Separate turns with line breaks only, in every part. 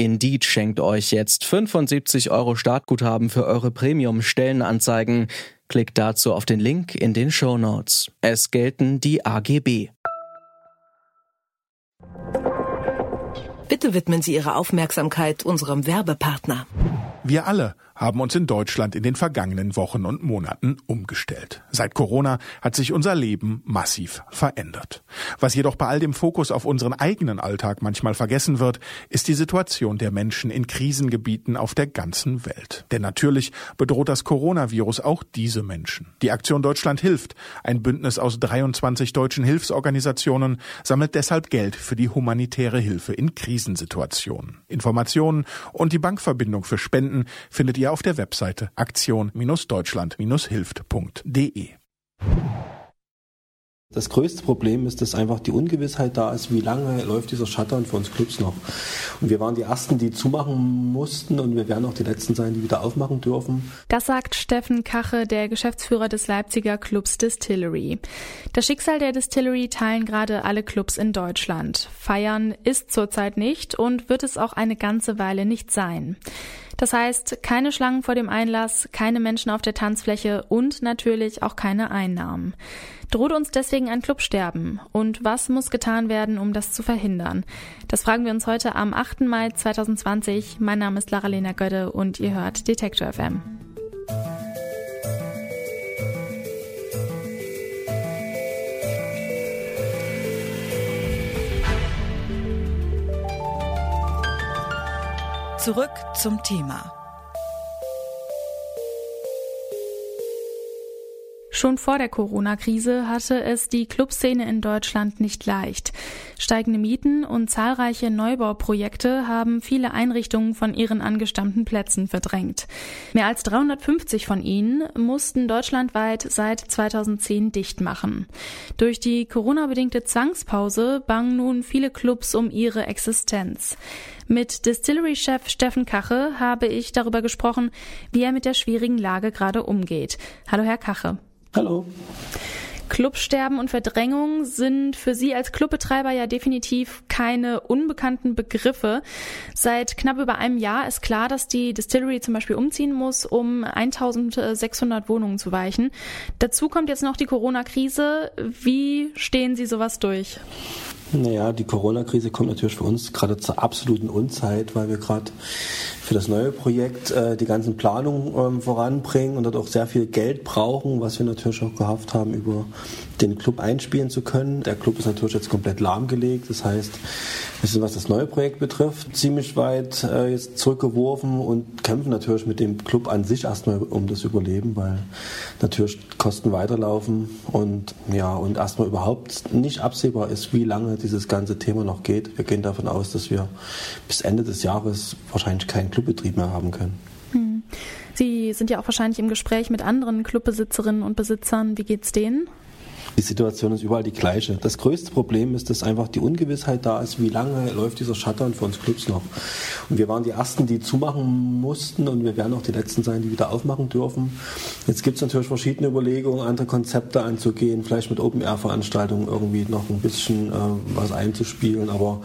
Indeed schenkt euch jetzt 75 Euro Startguthaben für eure Premium-Stellenanzeigen. Klickt dazu auf den Link in den Show Notes. Es gelten die AGB.
Bitte widmen Sie Ihre Aufmerksamkeit unserem Werbepartner.
Wir alle haben uns in Deutschland in den vergangenen Wochen und Monaten umgestellt. Seit Corona hat sich unser Leben massiv verändert. Was jedoch bei all dem Fokus auf unseren eigenen Alltag manchmal vergessen wird, ist die Situation der Menschen in Krisengebieten auf der ganzen Welt. Denn natürlich bedroht das Coronavirus auch diese Menschen. Die Aktion Deutschland hilft, ein Bündnis aus 23 deutschen Hilfsorganisationen, sammelt deshalb Geld für die humanitäre Hilfe in Krisensituationen. Informationen und die Bankverbindung für Spenden findet ihr auf der Webseite aktion-deutschland-hilft.de.
Das größte Problem ist, dass einfach die Ungewissheit da ist, wie lange läuft dieser Shutdown für uns Clubs noch. Und wir waren die Ersten, die zumachen mussten und wir werden auch die Letzten sein, die wieder aufmachen dürfen.
Das sagt Steffen Kache, der Geschäftsführer des Leipziger Clubs Distillery. Das Schicksal der Distillery teilen gerade alle Clubs in Deutschland. Feiern ist zurzeit nicht und wird es auch eine ganze Weile nicht sein. Das heißt, keine Schlangen vor dem Einlass, keine Menschen auf der Tanzfläche und natürlich auch keine Einnahmen. Droht uns deswegen ein Clubsterben? Und was muss getan werden, um das zu verhindern? Das fragen wir uns heute am 8. Mai 2020. Mein Name ist Lara-Lena Gödde und ihr hört Detektor FM.
Zurück zum Thema.
Schon vor der Corona-Krise hatte es die Clubszene in Deutschland nicht leicht. Steigende Mieten und zahlreiche Neubauprojekte haben viele Einrichtungen von ihren angestammten Plätzen verdrängt. Mehr als 350 von ihnen mussten deutschlandweit seit 2010 dicht machen. Durch die Corona-bedingte Zwangspause bangen nun viele Clubs um ihre Existenz. Mit Distillery-Chef Steffen Kache habe ich darüber gesprochen, wie er mit der schwierigen Lage gerade umgeht. Hallo, Herr Kache.
Hallo.
Clubsterben und Verdrängung sind für Sie als Clubbetreiber ja definitiv keine unbekannten Begriffe. Seit knapp über einem Jahr ist klar, dass die Distillery zum Beispiel umziehen muss, um 1600 Wohnungen zu weichen. Dazu kommt jetzt noch die Corona-Krise. Wie stehen Sie sowas durch?
Naja, die Corona-Krise kommt natürlich für uns gerade zur absoluten Unzeit, weil wir gerade für das neue Projekt äh, die ganzen Planungen ähm, voranbringen und dort auch sehr viel Geld brauchen, was wir natürlich auch gehofft haben, über den Club einspielen zu können. Der Club ist natürlich jetzt komplett lahmgelegt. Das heißt, wir sind, was das neue Projekt betrifft, ziemlich weit äh, jetzt zurückgeworfen und kämpfen natürlich mit dem Club an sich erstmal um das Überleben, weil natürlich Kosten weiterlaufen und ja, und erstmal überhaupt nicht absehbar ist, wie lange dieses ganze Thema noch geht. Wir gehen davon aus, dass wir bis Ende des Jahres wahrscheinlich keinen Club Clubbetrieb mehr haben können. Hm.
Sie sind ja auch wahrscheinlich im Gespräch mit anderen Clubbesitzerinnen und Besitzern. Wie geht's denen?
Die Situation ist überall die gleiche. Das größte Problem ist, dass einfach die Ungewissheit da ist, wie lange läuft dieser Shutdown für uns Clubs noch. Und wir waren die Ersten, die zumachen mussten und wir werden auch die Letzten sein, die wieder aufmachen dürfen. Jetzt gibt es natürlich verschiedene Überlegungen, andere Konzepte anzugehen, vielleicht mit Open-Air-Veranstaltungen irgendwie noch ein bisschen äh, was einzuspielen, aber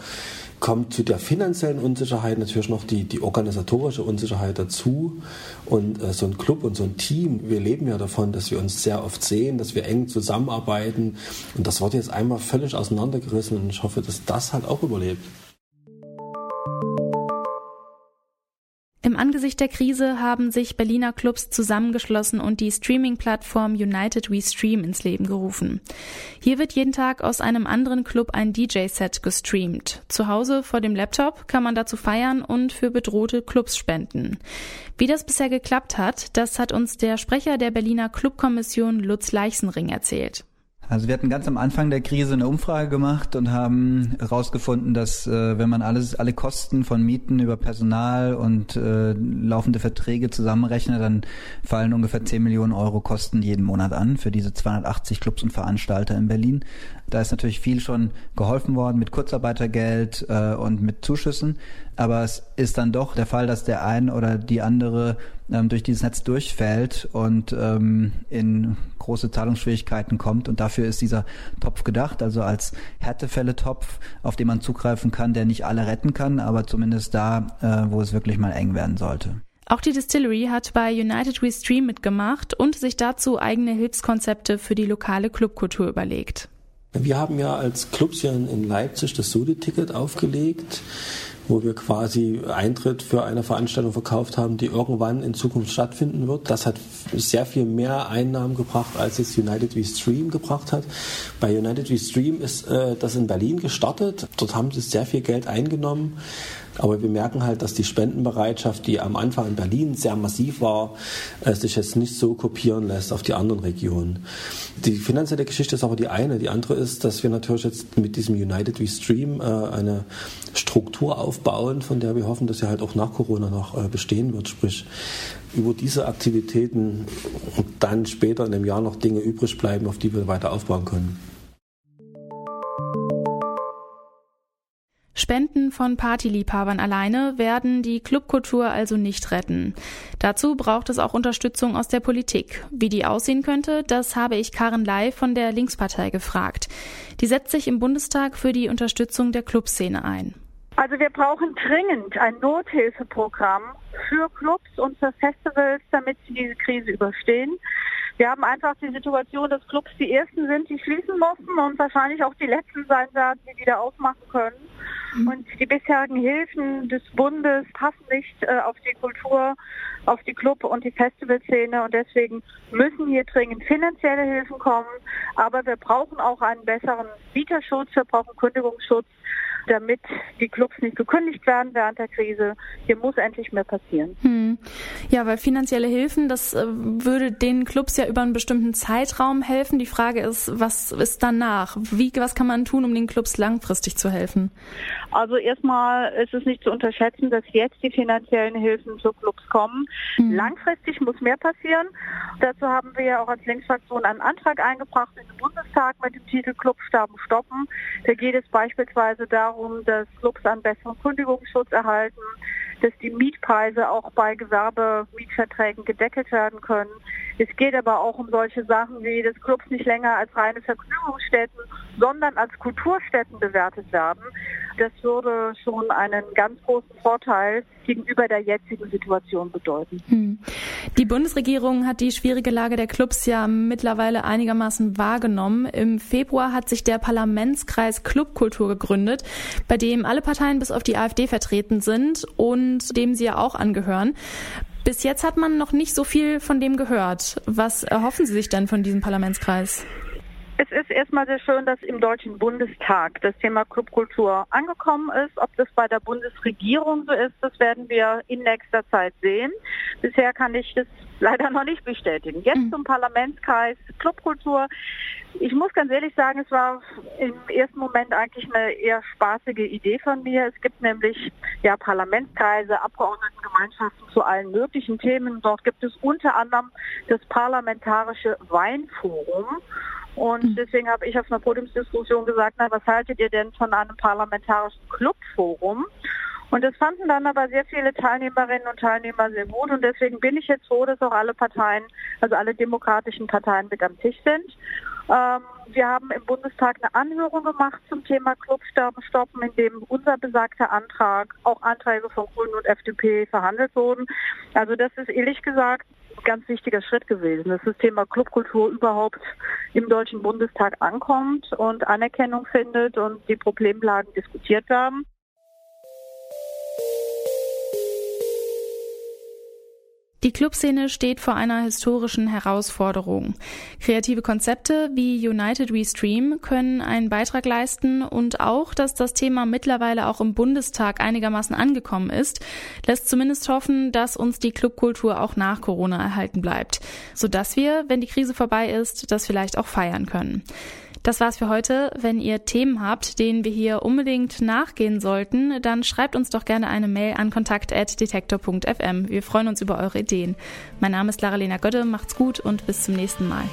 kommt zu der finanziellen Unsicherheit natürlich noch die, die organisatorische Unsicherheit dazu. Und äh, so ein Club und so ein Team, wir leben ja davon, dass wir uns sehr oft sehen, dass wir eng zusammenarbeiten. Und das wird jetzt einmal völlig auseinandergerissen und ich hoffe, dass das halt auch überlebt.
Der Krise haben sich Berliner Clubs zusammengeschlossen und die Streaming-Plattform United We Stream ins Leben gerufen. Hier wird jeden Tag aus einem anderen Club ein DJ-Set gestreamt. Zu Hause vor dem Laptop kann man dazu feiern und für bedrohte Clubs spenden. Wie das bisher geklappt hat, das hat uns der Sprecher der Berliner Clubkommission Lutz Leichsenring erzählt.
Also wir hatten ganz am Anfang der Krise eine Umfrage gemacht und haben herausgefunden, dass äh, wenn man alles, alle Kosten von Mieten über Personal und äh, laufende Verträge zusammenrechnet, dann fallen ungefähr 10 Millionen Euro Kosten jeden Monat an für diese 280 Clubs und Veranstalter in Berlin. Da ist natürlich viel schon geholfen worden mit Kurzarbeitergeld äh, und mit Zuschüssen, aber es ist dann doch der Fall, dass der ein oder die andere ähm, durch dieses Netz durchfällt und ähm, in große Zahlungsschwierigkeiten kommt. Und dafür ist dieser Topf gedacht, also als Härtefälle-Topf, auf den man zugreifen kann, der nicht alle retten kann, aber zumindest da, äh, wo es wirklich mal eng werden sollte.
Auch die Distillery hat bei United We Stream mitgemacht und sich dazu eigene Hilfskonzepte für die lokale Clubkultur überlegt.
Wir haben ja als Clubs hier in Leipzig das Sode-Ticket aufgelegt wo wir quasi Eintritt für eine Veranstaltung verkauft haben, die irgendwann in Zukunft stattfinden wird. Das hat sehr viel mehr Einnahmen gebracht, als es United We Stream gebracht hat. Bei United We Stream ist äh, das in Berlin gestartet. Dort haben sie sehr viel Geld eingenommen. Aber wir merken halt, dass die Spendenbereitschaft, die am Anfang in Berlin sehr massiv war, äh, sich jetzt nicht so kopieren lässt auf die anderen Regionen. Die finanzielle Geschichte ist aber die eine. Die andere ist, dass wir natürlich jetzt mit diesem United We Stream äh, eine Struktur aufbauen, von der wir hoffen, dass sie halt auch nach Corona noch äh, bestehen wird. Sprich, über diese Aktivitäten dann später in dem Jahr noch Dinge übrig bleiben, auf die wir weiter aufbauen können.
Spenden von Partyliebhabern alleine werden die Clubkultur also nicht retten. Dazu braucht es auch Unterstützung aus der Politik. Wie die aussehen könnte, das habe ich Karen Lai von der Linkspartei gefragt. Die setzt sich im Bundestag für die Unterstützung der Clubszene ein.
Also wir brauchen dringend ein Nothilfeprogramm für Clubs und für Festivals, damit sie diese Krise überstehen. Wir haben einfach die Situation, dass Clubs die ersten sind, die schließen mussten und wahrscheinlich auch die letzten sein werden, die wieder aufmachen können. Mhm. Und die bisherigen Hilfen des Bundes passen nicht äh, auf die Kultur, auf die Club- und die Festivalszene. Und deswegen müssen hier dringend finanzielle Hilfen kommen. Aber wir brauchen auch einen besseren Mieterschutz, wir brauchen Kündigungsschutz damit die Clubs nicht gekündigt werden während der Krise. Hier muss endlich mehr passieren.
Hm. Ja, weil finanzielle Hilfen, das äh, würde den Clubs ja über einen bestimmten Zeitraum helfen. Die Frage ist, was ist danach? Wie, was kann man tun, um den Clubs langfristig zu helfen?
Also erstmal ist es nicht zu unterschätzen, dass jetzt die finanziellen Hilfen zu Clubs kommen. Hm. Langfristig muss mehr passieren. Dazu haben wir ja auch als Linksfraktion einen Antrag eingebracht in den Bundestag mit dem Titel Clubsterben stoppen. Da geht es beispielsweise darum, dass Clubs einen besseren Kündigungsschutz erhalten, dass die Mietpreise auch bei Gewerbemietverträgen gedeckelt werden können. Es geht aber auch um solche Sachen wie, dass Clubs nicht länger als reine Vergnügungsstätten, sondern als Kulturstätten bewertet werden. Das würde schon einen ganz großen Vorteil gegenüber der jetzigen Situation bedeuten. Hm.
Die Bundesregierung hat die schwierige Lage der Clubs ja mittlerweile einigermaßen wahrgenommen. Im Februar hat sich der Parlamentskreis Clubkultur gegründet, bei dem alle Parteien bis auf die AfD vertreten sind und dem sie ja auch angehören. Bis jetzt hat man noch nicht so viel von dem gehört. Was erhoffen Sie sich denn von diesem Parlamentskreis?
Es ist erstmal sehr schön, dass im Deutschen Bundestag das Thema Clubkultur angekommen ist. Ob das bei der Bundesregierung so ist, das werden wir in nächster Zeit sehen. Bisher kann ich das leider noch nicht bestätigen. Jetzt mhm. zum Parlamentskreis Clubkultur. Ich muss ganz ehrlich sagen, es war im ersten Moment eigentlich eine eher spaßige Idee von mir. Es gibt nämlich ja Parlamentskreise, Abgeordnetengemeinschaften zu allen möglichen Themen. Dort gibt es unter anderem das Parlamentarische Weinforum. Und hm. deswegen habe ich auf einer Podiumsdiskussion gesagt, na, was haltet ihr denn von einem parlamentarischen Clubforum? Und das fanden dann aber sehr viele Teilnehmerinnen und Teilnehmer sehr gut. Und deswegen bin ich jetzt froh, dass auch alle Parteien, also alle demokratischen Parteien mit am Tisch sind. Ähm, wir haben im Bundestag eine Anhörung gemacht zum Thema Clubsterben stoppen, in dem unser besagter Antrag, auch Anträge von Grünen und FDP verhandelt wurden. Also das ist ehrlich gesagt ganz wichtiger Schritt gewesen, dass das Thema Clubkultur überhaupt im Deutschen Bundestag ankommt und Anerkennung findet und die Problemlagen diskutiert werden.
Die Clubszene steht vor einer historischen Herausforderung. Kreative Konzepte wie United We Stream können einen Beitrag leisten und auch, dass das Thema mittlerweile auch im Bundestag einigermaßen angekommen ist, lässt zumindest hoffen, dass uns die Clubkultur auch nach Corona erhalten bleibt, sodass wir, wenn die Krise vorbei ist, das vielleicht auch feiern können. Das war's für heute. Wenn ihr Themen habt, denen wir hier unbedingt nachgehen sollten, dann schreibt uns doch gerne eine Mail an kontakt.detektor.fm. Wir freuen uns über eure Ideen. Mein Name ist Lara-Lena Götte. Macht's gut und bis zum nächsten Mal.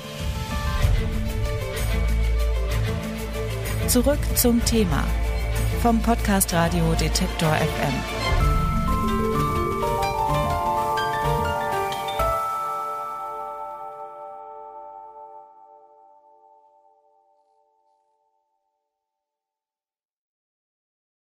Zurück zum Thema vom Podcast Radio Detektor FM.